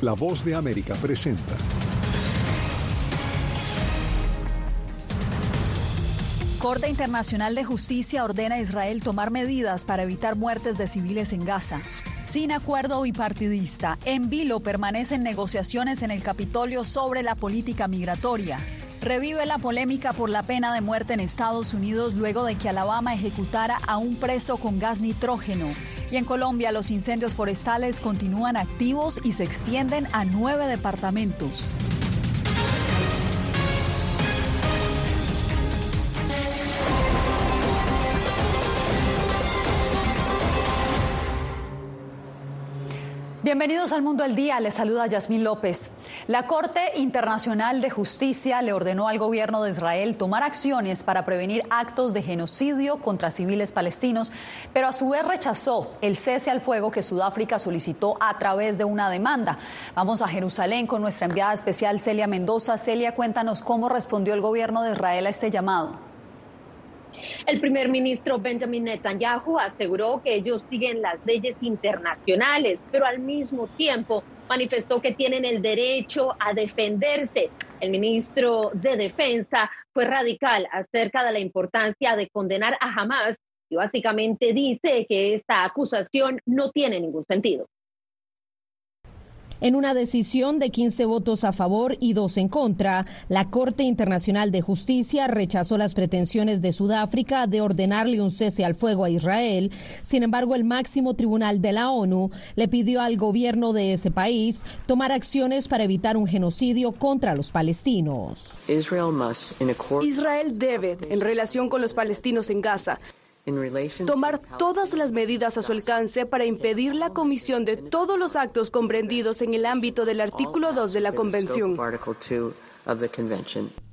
La voz de América presenta. Corte Internacional de Justicia ordena a Israel tomar medidas para evitar muertes de civiles en Gaza. Sin acuerdo bipartidista, en vilo permanecen negociaciones en el Capitolio sobre la política migratoria. Revive la polémica por la pena de muerte en Estados Unidos luego de que Alabama ejecutara a un preso con gas nitrógeno. Y en Colombia los incendios forestales continúan activos y se extienden a nueve departamentos. Bienvenidos al Mundo al Día, les saluda Yasmín López. La Corte Internacional de Justicia le ordenó al gobierno de Israel tomar acciones para prevenir actos de genocidio contra civiles palestinos, pero a su vez rechazó el cese al fuego que Sudáfrica solicitó a través de una demanda. Vamos a Jerusalén con nuestra enviada especial Celia Mendoza. Celia, cuéntanos cómo respondió el gobierno de Israel a este llamado. El primer ministro Benjamin Netanyahu aseguró que ellos siguen las leyes internacionales, pero al mismo tiempo manifestó que tienen el derecho a defenderse. El ministro de Defensa fue radical acerca de la importancia de condenar a Hamas y básicamente dice que esta acusación no tiene ningún sentido. En una decisión de 15 votos a favor y dos en contra, la Corte Internacional de Justicia rechazó las pretensiones de Sudáfrica de ordenarle un cese al fuego a Israel. Sin embargo, el máximo tribunal de la ONU le pidió al gobierno de ese país tomar acciones para evitar un genocidio contra los palestinos. Israel debe, en relación con los palestinos en Gaza, tomar todas las medidas a su alcance para impedir la comisión de todos los actos comprendidos en el ámbito del artículo 2 de la Convención.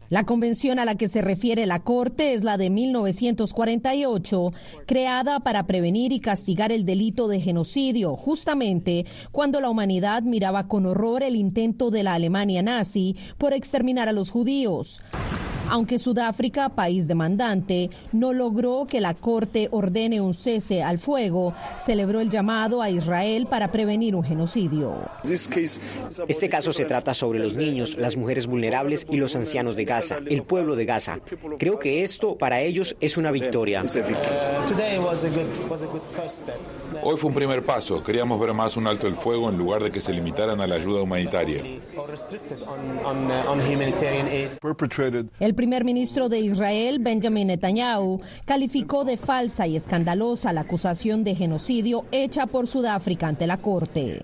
La convención a la que se refiere la Corte es la de 1948, creada para prevenir y castigar el delito de genocidio, justamente cuando la humanidad miraba con horror el intento de la Alemania nazi por exterminar a los judíos aunque Sudáfrica, país demandante, no logró que la Corte ordene un cese al fuego, celebró el llamado a Israel para prevenir un genocidio. Este caso se trata sobre los niños, las mujeres vulnerables y los ancianos de Gaza, el pueblo de Gaza. Creo que esto para ellos es una victoria. Hoy fue un primer paso. Queríamos ver más un alto el fuego en lugar de que se limitaran a la ayuda humanitaria. El primer ministro de Israel, Benjamin Netanyahu, calificó de falsa y escandalosa la acusación de genocidio hecha por Sudáfrica ante la Corte.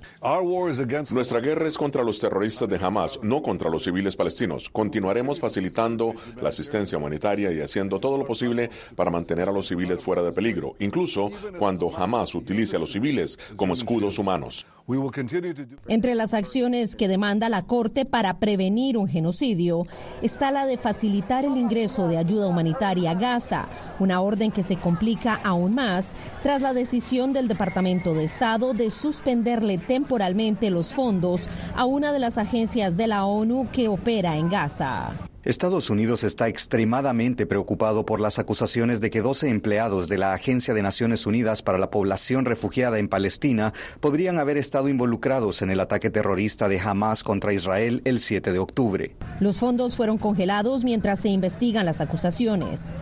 Nuestra guerra es contra los terroristas de Hamas, no contra los civiles palestinos. Continuaremos facilitando la asistencia humanitaria y haciendo todo lo posible para mantener a los civiles fuera de peligro, incluso cuando Hamas utilice a los civiles como escudos humanos. Entre las acciones que demanda la Corte para prevenir un genocidio está la de facilitar el ingreso de ayuda humanitaria a Gaza, una orden que se complica aún más tras la decisión del Departamento de Estado de suspenderle temporalmente los fondos a una de las agencias de la ONU que opera en Gaza. Estados Unidos está extremadamente preocupado por las acusaciones de que 12 empleados de la Agencia de Naciones Unidas para la Población Refugiada en Palestina podrían haber estado involucrados en el ataque terrorista de Hamas contra Israel el 7 de octubre. Los fondos fueron congelados mientras se investigan las acusaciones.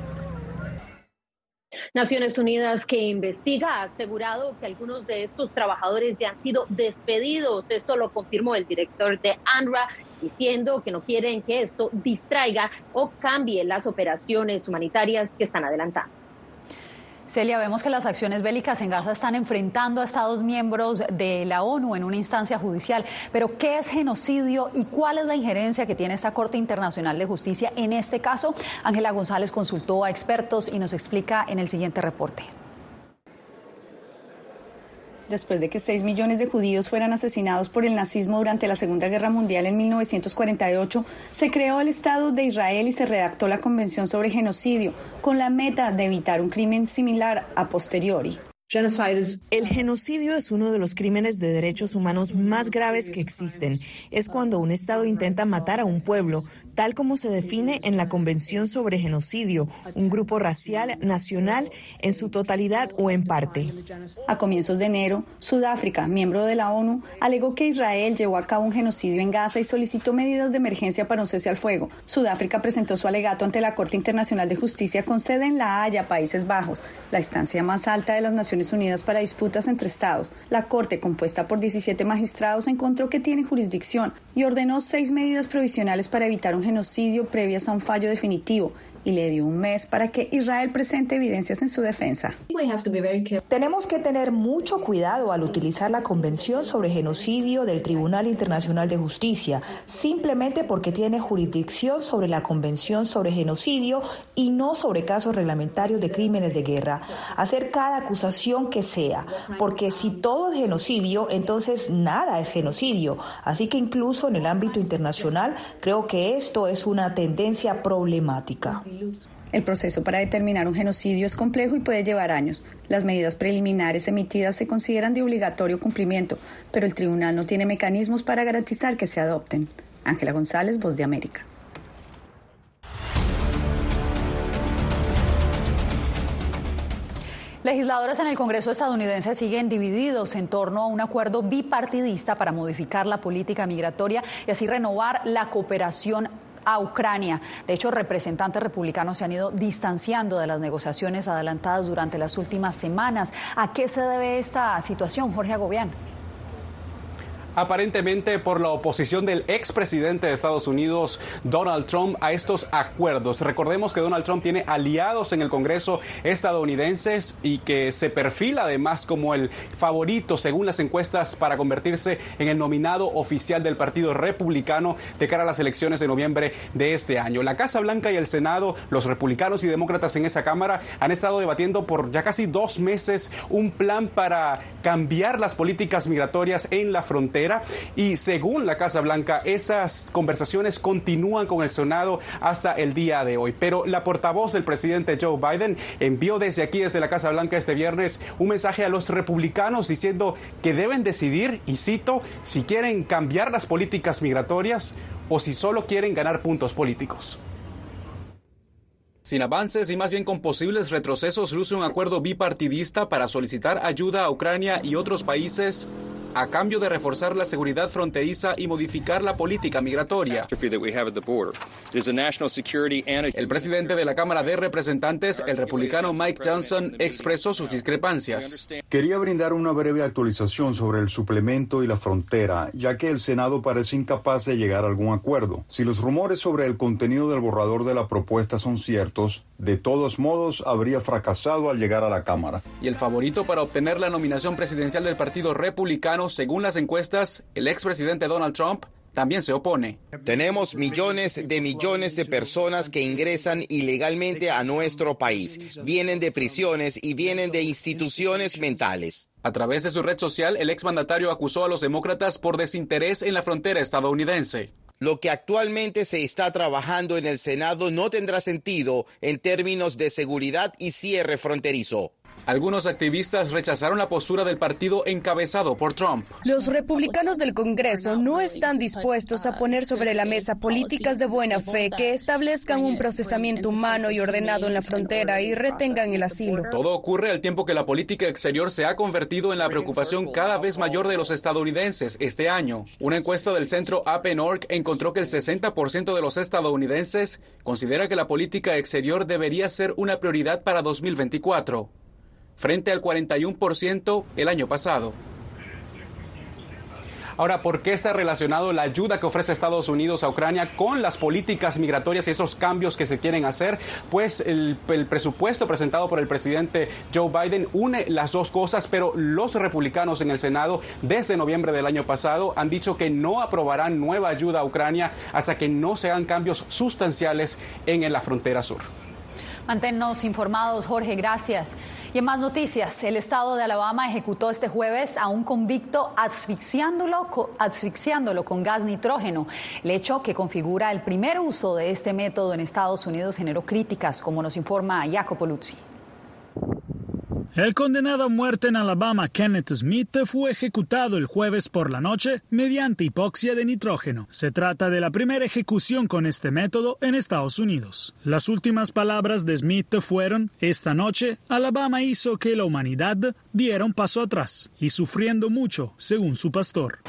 Naciones Unidas que investiga ha asegurado que algunos de estos trabajadores ya han sido despedidos. Esto lo confirmó el director de ANRA diciendo que no quieren que esto distraiga o cambie las operaciones humanitarias que están adelantando. Celia, vemos que las acciones bélicas en Gaza están enfrentando a Estados miembros de la ONU en una instancia judicial. Pero, ¿qué es genocidio y cuál es la injerencia que tiene esta Corte Internacional de Justicia en este caso? Ángela González consultó a expertos y nos explica en el siguiente reporte después de que 6 millones de judíos fueran asesinados por el nazismo durante la Segunda Guerra Mundial en 1948, se creó el Estado de Israel y se redactó la Convención sobre Genocidio, con la meta de evitar un crimen similar a posteriori. El genocidio es uno de los crímenes de derechos humanos más graves que existen. Es cuando un Estado intenta matar a un pueblo, tal como se define en la Convención sobre Genocidio, un grupo racial, nacional, en su totalidad o en parte. A comienzos de enero, Sudáfrica, miembro de la ONU, alegó que Israel llevó a cabo un genocidio en Gaza y solicitó medidas de emergencia para un cese al fuego. Sudáfrica presentó su alegato ante la Corte Internacional de Justicia con sede en La Haya, Países Bajos, la instancia más alta de las Naciones Unidas para disputas entre estados. La Corte, compuesta por 17 magistrados, encontró que tiene jurisdicción y ordenó seis medidas provisionales para evitar un genocidio previas a un fallo definitivo y le dio un mes para que Israel presente evidencias en su defensa. Tenemos que tener mucho cuidado al utilizar la Convención sobre Genocidio del Tribunal Internacional de Justicia, simplemente porque tiene jurisdicción sobre la Convención sobre Genocidio y no sobre casos reglamentarios de crímenes de guerra. Hacer cada acusación que sea, porque si todo es genocidio, entonces nada es genocidio. Así que incluso en el ámbito internacional creo que esto es una tendencia problemática. El proceso para determinar un genocidio es complejo y puede llevar años. Las medidas preliminares emitidas se consideran de obligatorio cumplimiento, pero el tribunal no tiene mecanismos para garantizar que se adopten. Ángela González, Voz de América. Legisladores en el Congreso estadounidense siguen divididos en torno a un acuerdo bipartidista para modificar la política migratoria y así renovar la cooperación a Ucrania. De hecho, representantes republicanos se han ido distanciando de las negociaciones adelantadas durante las últimas semanas. ¿A qué se debe esta situación, Jorge Agobián? Aparentemente por la oposición del expresidente de Estados Unidos, Donald Trump, a estos acuerdos. Recordemos que Donald Trump tiene aliados en el Congreso estadounidenses y que se perfila además como el favorito, según las encuestas, para convertirse en el nominado oficial del Partido Republicano de cara a las elecciones de noviembre de este año. La Casa Blanca y el Senado, los republicanos y demócratas en esa Cámara, han estado debatiendo por ya casi dos meses un plan para cambiar las políticas migratorias en la frontera y según la Casa Blanca, esas conversaciones continúan con el Senado hasta el día de hoy. Pero la portavoz del presidente Joe Biden envió desde aquí, desde la Casa Blanca este viernes, un mensaje a los republicanos diciendo que deben decidir, y cito, si quieren cambiar las políticas migratorias o si solo quieren ganar puntos políticos. Sin avances y más bien con posibles retrocesos, luce un acuerdo bipartidista para solicitar ayuda a Ucrania y otros países a cambio de reforzar la seguridad fronteriza y modificar la política migratoria. El presidente de la Cámara de Representantes, el republicano Mike Johnson, expresó sus discrepancias. Quería brindar una breve actualización sobre el suplemento y la frontera, ya que el Senado parece incapaz de llegar a algún acuerdo. Si los rumores sobre el contenido del borrador de la propuesta son ciertos, de todos modos habría fracasado al llegar a la Cámara. Y el favorito para obtener la nominación presidencial del Partido Republicano según las encuestas, el expresidente Donald Trump también se opone. Tenemos millones de millones de personas que ingresan ilegalmente a nuestro país. Vienen de prisiones y vienen de instituciones mentales. A través de su red social, el exmandatario acusó a los demócratas por desinterés en la frontera estadounidense. Lo que actualmente se está trabajando en el Senado no tendrá sentido en términos de seguridad y cierre fronterizo. Algunos activistas rechazaron la postura del partido encabezado por Trump. Los republicanos del Congreso no están dispuestos a poner sobre la mesa políticas de buena fe que establezcan un procesamiento humano y ordenado en la frontera y retengan el asilo. Todo ocurre al tiempo que la política exterior se ha convertido en la preocupación cada vez mayor de los estadounidenses este año. Una encuesta del centro APNORC encontró que el 60% de los estadounidenses considera que la política exterior debería ser una prioridad para 2024 frente al 41% el año pasado. Ahora, ¿por qué está relacionado la ayuda que ofrece Estados Unidos a Ucrania con las políticas migratorias y esos cambios que se quieren hacer? Pues el, el, presupuesto presentado por el presidente Joe Biden une las dos cosas, pero los republicanos en el Senado desde noviembre del año pasado han dicho que no aprobarán nueva ayuda a Ucrania hasta que no se hagan cambios sustanciales en la frontera sur. Manténnos informados, Jorge, gracias. Y en más noticias, el estado de Alabama ejecutó este jueves a un convicto asfixiándolo, asfixiándolo con gas nitrógeno. El hecho que configura el primer uso de este método en Estados Unidos generó críticas, como nos informa Jacopo Luzzi. El condenado a muerte en Alabama, Kenneth Smith, fue ejecutado el jueves por la noche mediante hipoxia de nitrógeno. Se trata de la primera ejecución con este método en Estados Unidos. Las últimas palabras de Smith fueron, esta noche, Alabama hizo que la humanidad diera un paso atrás y sufriendo mucho, según su pastor.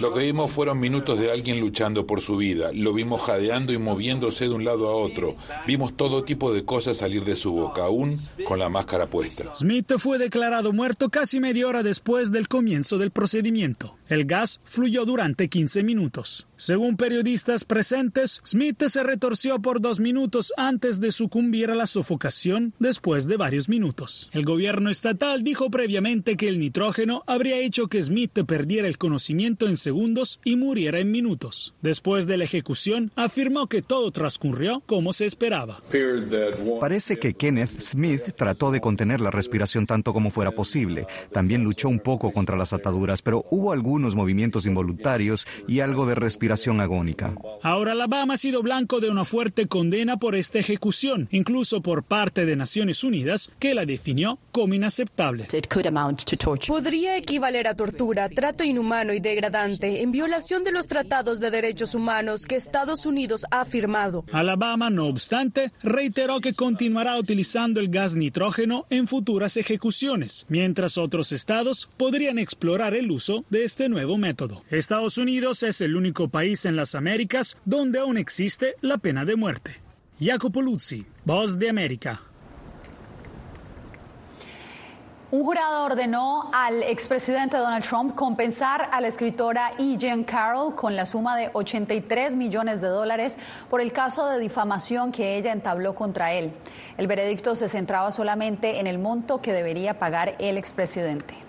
Lo que vimos fueron minutos de alguien luchando por su vida. Lo vimos jadeando y moviéndose de un lado a otro. Vimos todo tipo de cosas salir de su boca, aún con la máscara puesta. Smith fue declarado muerto casi media hora después del comienzo del procedimiento. El gas fluyó durante 15 minutos. Según periodistas presentes, Smith se retorció por dos minutos antes de sucumbir a la sofocación después de varios minutos. El gobierno estatal dijo previamente que el nitrógeno habría hecho que Smith perdiera el conocimiento en segundos y muriera en minutos. Después de la ejecución, afirmó que todo transcurrió como se esperaba. Parece que Kenneth Smith trató de contener la respiración tanto como fuera posible. También luchó un poco contra las ataduras, pero hubo algunos movimientos involuntarios y algo de respiración agónica. Ahora Alabama ha sido blanco de una fuerte condena por esta ejecución, incluso por parte de Naciones Unidas, que la definió como inaceptable. Podría equivaler a tortura, trato inhumano y degradante en violación de los tratados de derechos humanos que Estados Unidos ha firmado. Alabama, no obstante, reiteró que continuará utilizando el gas nitrógeno en futuras ejecuciones, mientras otros estados podrían explorar el uso de este nuevo método. Estados Unidos es el único país en las Américas donde aún existe la pena de muerte. Jacopo Luzzi, Voz de América. Un jurado ordenó al expresidente Donald Trump compensar a la escritora E. Jean Carroll con la suma de 83 millones de dólares por el caso de difamación que ella entabló contra él. El veredicto se centraba solamente en el monto que debería pagar el expresidente.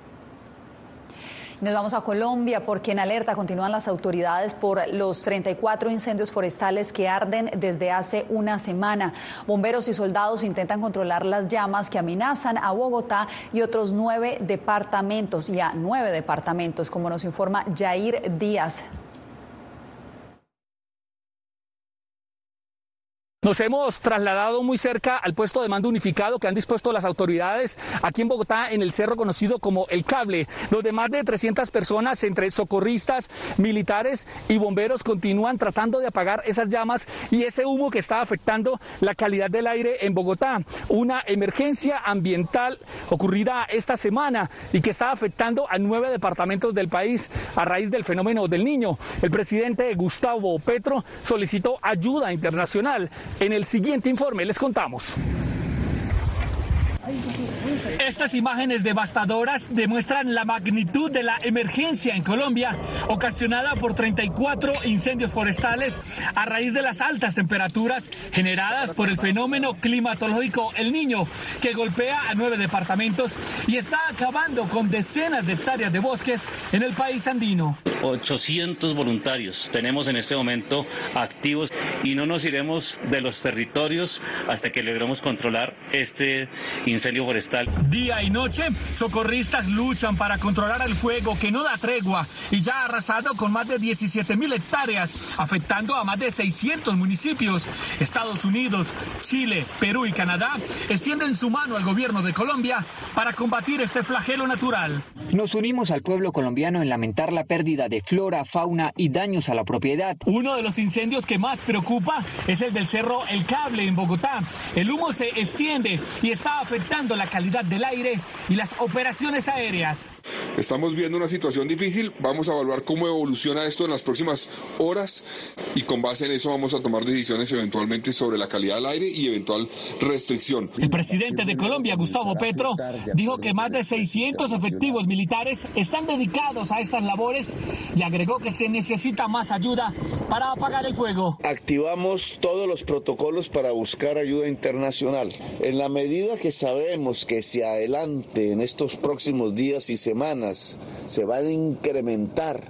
Nos vamos a Colombia porque en alerta continúan las autoridades por los 34 incendios forestales que arden desde hace una semana. Bomberos y soldados intentan controlar las llamas que amenazan a Bogotá y otros nueve departamentos, ya nueve departamentos, como nos informa Jair Díaz. Nos hemos trasladado muy cerca al puesto de mando unificado que han dispuesto las autoridades aquí en Bogotá, en el cerro conocido como El Cable, donde más de 300 personas, entre socorristas, militares y bomberos, continúan tratando de apagar esas llamas y ese humo que está afectando la calidad del aire en Bogotá. Una emergencia ambiental ocurrida esta semana y que está afectando a nueve departamentos del país a raíz del fenómeno del niño. El presidente Gustavo Petro solicitó ayuda internacional. En el siguiente informe les contamos. Estas imágenes devastadoras demuestran la magnitud de la emergencia en Colombia, ocasionada por 34 incendios forestales a raíz de las altas temperaturas generadas por el fenómeno climatológico El Niño, que golpea a nueve departamentos y está acabando con decenas de hectáreas de bosques en el país andino. 800 voluntarios tenemos en este momento activos y no nos iremos de los territorios hasta que logremos controlar este incendio forestal. Día y noche, socorristas luchan para controlar el fuego que no da tregua y ya ha arrasado con más de 17 mil hectáreas, afectando a más de 600 municipios. Estados Unidos, Chile, Perú y Canadá extienden su mano al gobierno de Colombia para combatir este flagelo natural. Nos unimos al pueblo colombiano en lamentar la pérdida de flora, fauna y daños a la propiedad. Uno de los incendios que más preocupa es el del cerro El Cable en Bogotá. El humo se extiende y está afectando la calidad del aire y las operaciones aéreas. Estamos viendo una situación difícil, vamos a evaluar cómo evoluciona esto en las próximas horas y con base en eso vamos a tomar decisiones eventualmente sobre la calidad del aire y eventual restricción. El presidente de Colombia, Gustavo Petro, dijo que más de 600 efectivos militares están dedicados a estas labores y agregó que se necesita más ayuda para apagar el fuego. Activamos todos los protocolos para buscar ayuda internacional. En la medida que sabemos que si adelante en estos próximos días y semanas se van a incrementar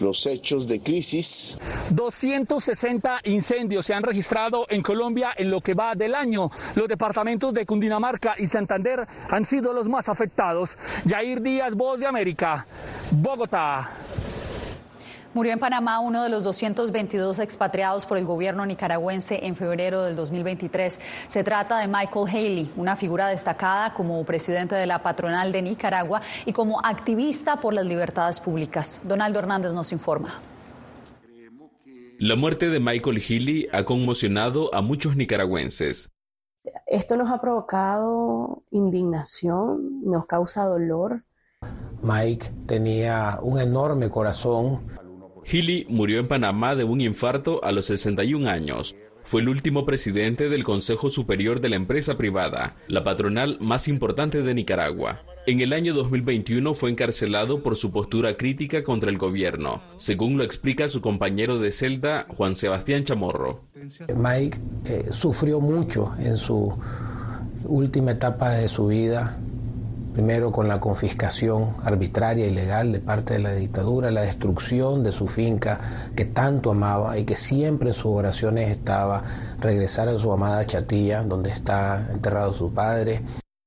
los hechos de crisis. 260 incendios se han registrado en Colombia en lo que va del año. Los departamentos de Cundinamarca y Santander han sido los más afectados. Jair Díaz, Voz de América, Bogotá. Murió en Panamá uno de los 222 expatriados por el gobierno nicaragüense en febrero del 2023. Se trata de Michael Haley, una figura destacada como presidente de la patronal de Nicaragua y como activista por las libertades públicas. Donaldo Hernández nos informa. La muerte de Michael Healy ha conmocionado a muchos nicaragüenses. Esto nos ha provocado indignación, nos causa dolor. Mike tenía un enorme corazón. Healy murió en Panamá de un infarto a los 61 años. Fue el último presidente del Consejo Superior de la empresa privada, la patronal más importante de Nicaragua. En el año 2021 fue encarcelado por su postura crítica contra el gobierno, según lo explica su compañero de celda, Juan Sebastián Chamorro. Mike eh, sufrió mucho en su última etapa de su vida, primero con la confiscación arbitraria y legal de parte de la dictadura, la destrucción de su finca que tanto amaba y que siempre en sus oraciones estaba regresar a su amada Chatilla, donde está enterrado su padre.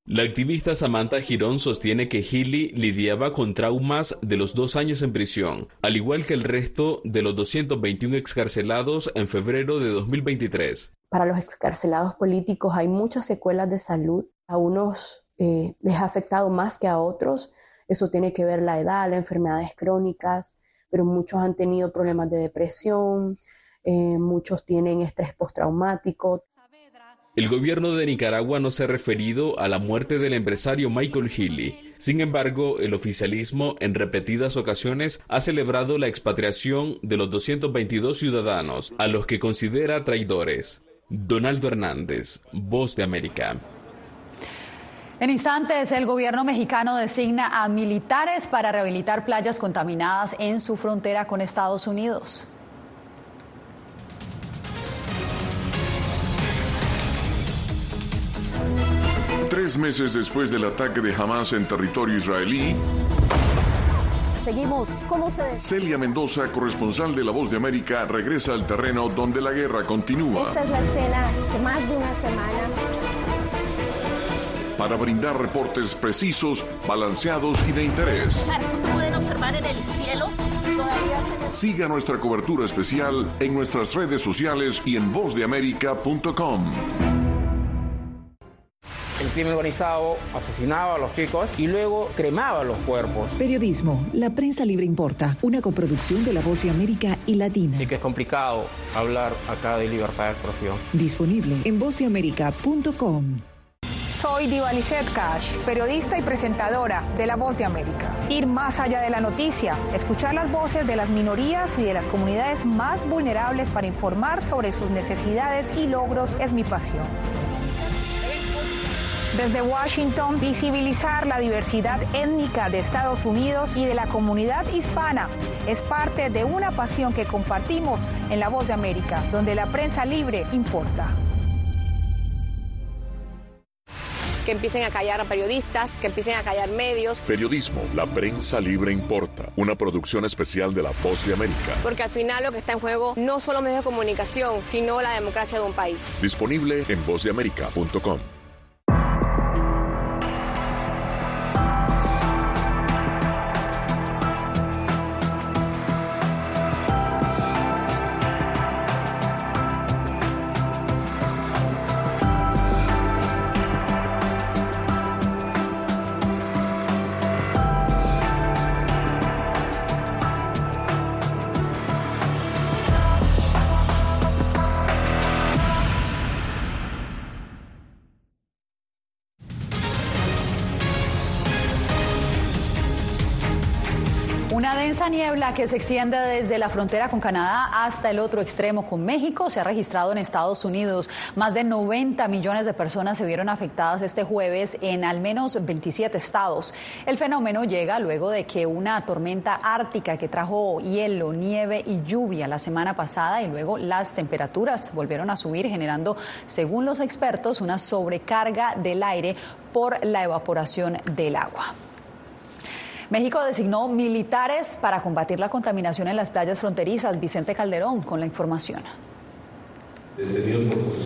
La activista Samantha Girón sostiene que Healy lidiaba con traumas de los dos años en prisión, al igual que el resto de los 221 excarcelados en febrero de 2023. Para los excarcelados políticos hay muchas secuelas de salud. A unos eh, les ha afectado más que a otros. Eso tiene que ver la edad, las enfermedades crónicas, pero muchos han tenido problemas de depresión, eh, muchos tienen estrés postraumático. El gobierno de Nicaragua no se ha referido a la muerte del empresario Michael Healy. Sin embargo, el oficialismo en repetidas ocasiones ha celebrado la expatriación de los 222 ciudadanos, a los que considera traidores. Donaldo Hernández, Voz de América. En instantes, el gobierno mexicano designa a militares para rehabilitar playas contaminadas en su frontera con Estados Unidos. Tres meses después del ataque de Hamas en territorio israelí, Seguimos. ¿Cómo se.? Celia Mendoza, corresponsal de La Voz de América, regresa al terreno donde la guerra continúa. Esta es la escena de más de una semana. Para brindar reportes precisos, balanceados y de interés. Justo pueden observar en el cielo. Todavía... Siga nuestra cobertura especial en nuestras redes sociales y en vozdeamerica.com el crimen organizado asesinaba a los chicos y luego cremaba los cuerpos. Periodismo, la prensa libre importa, una coproducción de La Voz de América y Latina. Sí que es complicado hablar acá de libertad de expresión. Disponible en vozdeamerica.com. Soy Diva Cash, periodista y presentadora de La Voz de América. Ir más allá de la noticia, escuchar las voces de las minorías y de las comunidades más vulnerables para informar sobre sus necesidades y logros es mi pasión. Desde Washington, visibilizar la diversidad étnica de Estados Unidos y de la comunidad hispana es parte de una pasión que compartimos en La Voz de América, donde la prensa libre importa. Que empiecen a callar a periodistas, que empiecen a callar medios. Periodismo, la prensa libre importa. Una producción especial de La Voz de América. Porque al final lo que está en juego no solo medios de comunicación, sino la democracia de un país. Disponible en vozdeamerica.com. Esa niebla que se extiende desde la frontera con Canadá hasta el otro extremo con México se ha registrado en Estados Unidos. Más de 90 millones de personas se vieron afectadas este jueves en al menos 27 estados. El fenómeno llega luego de que una tormenta ártica que trajo hielo, nieve y lluvia la semana pasada y luego las temperaturas volvieron a subir generando, según los expertos, una sobrecarga del aire por la evaporación del agua. México designó militares para combatir la contaminación en las playas fronterizas. Vicente Calderón con la información.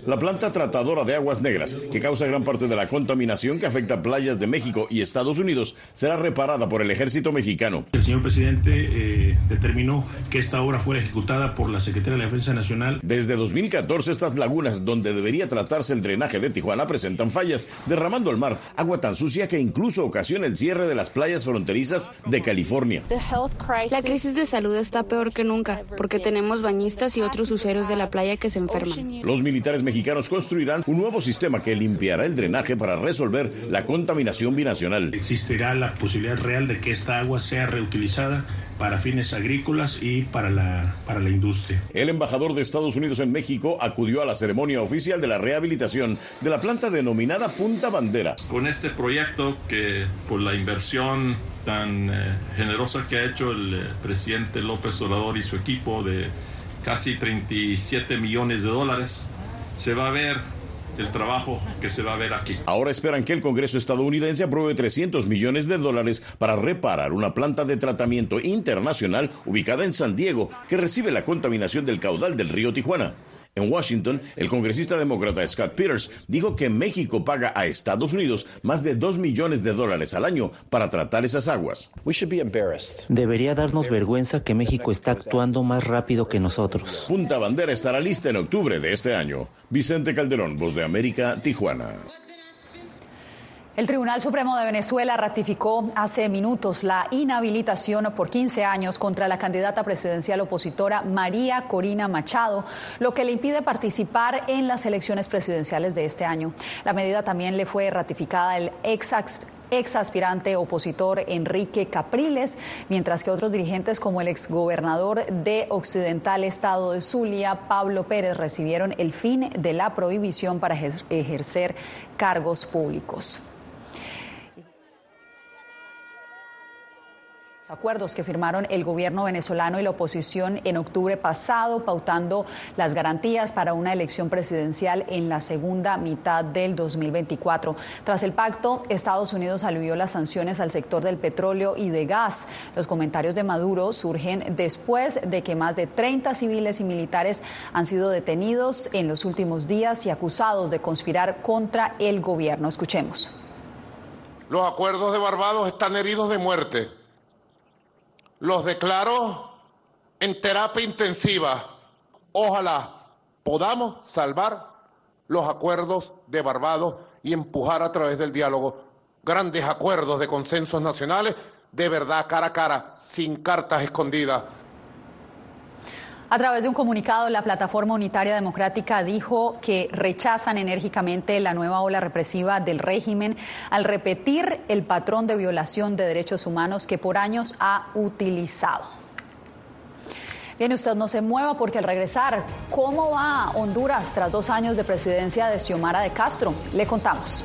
La planta tratadora de aguas negras, que causa gran parte de la contaminación que afecta playas de México y Estados Unidos, será reparada por el ejército mexicano. El señor presidente eh, determinó que esta obra fuera ejecutada por la Secretaría de la Defensa Nacional. Desde 2014, estas lagunas, donde debería tratarse el drenaje de Tijuana, presentan fallas, derramando al mar agua tan sucia que incluso ocasiona el cierre de las playas fronterizas de California. La crisis de salud está peor que nunca, porque tenemos bañistas y otros usuarios de la playa que se enferman. Los militares mexicanos construirán un nuevo sistema que limpiará el drenaje para resolver la contaminación binacional. Existirá la posibilidad real de que esta agua sea reutilizada para fines agrícolas y para la, para la industria. El embajador de Estados Unidos en México acudió a la ceremonia oficial de la rehabilitación de la planta denominada Punta Bandera. Con este proyecto que por la inversión tan eh, generosa que ha hecho el eh, presidente López Obrador y su equipo de casi 37 millones de dólares, se va a ver el trabajo que se va a ver aquí. Ahora esperan que el Congreso estadounidense apruebe 300 millones de dólares para reparar una planta de tratamiento internacional ubicada en San Diego que recibe la contaminación del caudal del río Tijuana. En Washington, el congresista demócrata Scott Peters dijo que México paga a Estados Unidos más de 2 millones de dólares al año para tratar esas aguas. Debería darnos vergüenza que México está actuando más rápido que nosotros. Punta Bandera estará lista en octubre de este año. Vicente Calderón, Voz de América, Tijuana. El Tribunal Supremo de Venezuela ratificó hace minutos la inhabilitación por 15 años contra la candidata presidencial opositora María Corina Machado, lo que le impide participar en las elecciones presidenciales de este año. La medida también le fue ratificada al ex ex aspirante opositor Enrique Capriles, mientras que otros dirigentes como el exgobernador de Occidental Estado de Zulia, Pablo Pérez, recibieron el fin de la prohibición para ejercer cargos públicos. Acuerdos que firmaron el gobierno venezolano y la oposición en octubre pasado, pautando las garantías para una elección presidencial en la segunda mitad del 2024. Tras el pacto, Estados Unidos alivió las sanciones al sector del petróleo y de gas. Los comentarios de Maduro surgen después de que más de 30 civiles y militares han sido detenidos en los últimos días y acusados de conspirar contra el gobierno. Escuchemos. Los acuerdos de Barbados están heridos de muerte los declaro en terapia intensiva. Ojalá podamos salvar los acuerdos de Barbados y empujar a través del diálogo grandes acuerdos de consensos nacionales de verdad cara a cara, sin cartas escondidas, a través de un comunicado, la Plataforma Unitaria Democrática dijo que rechazan enérgicamente la nueva ola represiva del régimen al repetir el patrón de violación de derechos humanos que por años ha utilizado. Bien, usted no se mueva porque al regresar, ¿cómo va Honduras tras dos años de presidencia de Xiomara de Castro? Le contamos.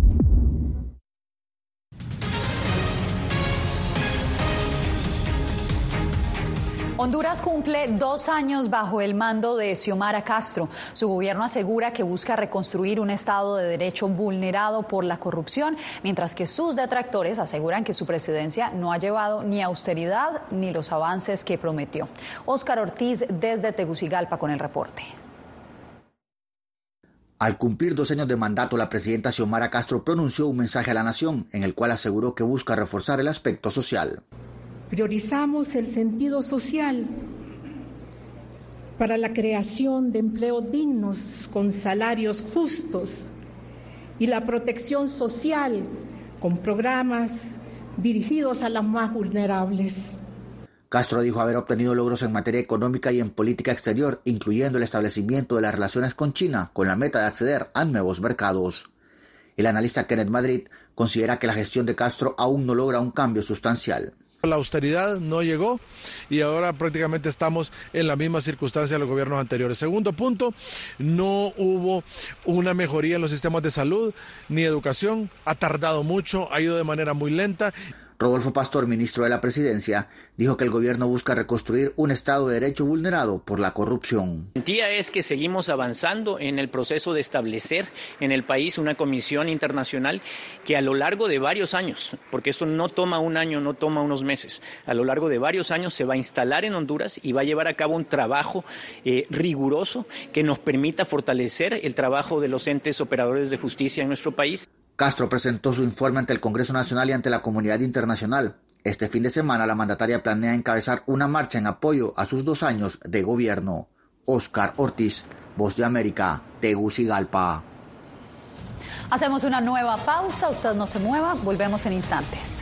Honduras cumple dos años bajo el mando de Xiomara Castro. Su gobierno asegura que busca reconstruir un Estado de Derecho vulnerado por la corrupción, mientras que sus detractores aseguran que su presidencia no ha llevado ni austeridad ni los avances que prometió. Óscar Ortiz desde Tegucigalpa con el reporte. Al cumplir dos años de mandato, la presidenta Xiomara Castro pronunció un mensaje a la nación en el cual aseguró que busca reforzar el aspecto social. Priorizamos el sentido social para la creación de empleos dignos con salarios justos y la protección social con programas dirigidos a las más vulnerables. Castro dijo haber obtenido logros en materia económica y en política exterior, incluyendo el establecimiento de las relaciones con China, con la meta de acceder a nuevos mercados. El analista Kenneth Madrid considera que la gestión de Castro aún no logra un cambio sustancial. La austeridad no llegó y ahora prácticamente estamos en la misma circunstancia de los gobiernos anteriores. Segundo punto, no hubo una mejoría en los sistemas de salud ni educación. Ha tardado mucho, ha ido de manera muy lenta. Rodolfo Pastor, ministro de la Presidencia, dijo que el gobierno busca reconstruir un Estado de Derecho vulnerado por la corrupción. La es que seguimos avanzando en el proceso de establecer en el país una comisión internacional que a lo largo de varios años, porque esto no toma un año, no toma unos meses, a lo largo de varios años se va a instalar en Honduras y va a llevar a cabo un trabajo eh, riguroso que nos permita fortalecer el trabajo de los entes operadores de justicia en nuestro país. Castro presentó su informe ante el Congreso Nacional y ante la comunidad internacional. Este fin de semana la mandataria planea encabezar una marcha en apoyo a sus dos años de gobierno. Oscar Ortiz, Voz de América, Tegucigalpa. Hacemos una nueva pausa, usted no se mueva, volvemos en instantes.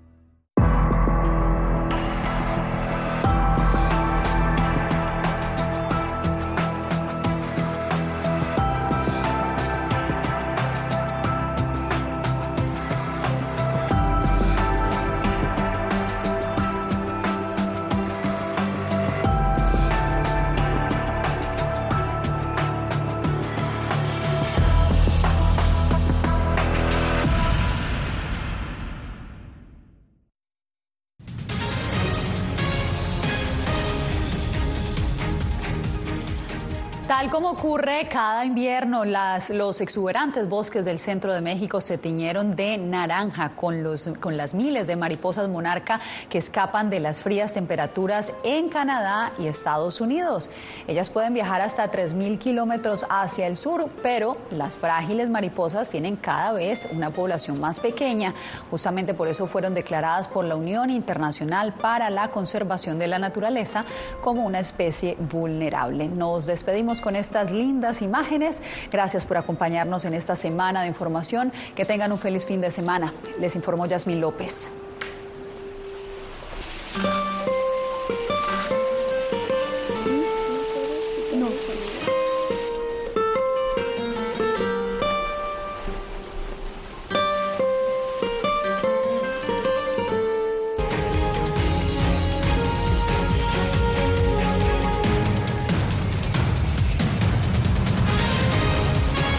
Tal como ocurre cada invierno, las, los exuberantes bosques del centro de México se tiñeron de naranja con, los, con las miles de mariposas monarca que escapan de las frías temperaturas en Canadá y Estados Unidos. Ellas pueden viajar hasta 3.000 kilómetros hacia el sur, pero las frágiles mariposas tienen cada vez una población más pequeña. Justamente por eso fueron declaradas por la Unión Internacional para la Conservación de la Naturaleza como una especie vulnerable. Nos despedimos estas lindas imágenes. Gracias por acompañarnos en esta semana de información. Que tengan un feliz fin de semana. Les informó Yasmín López.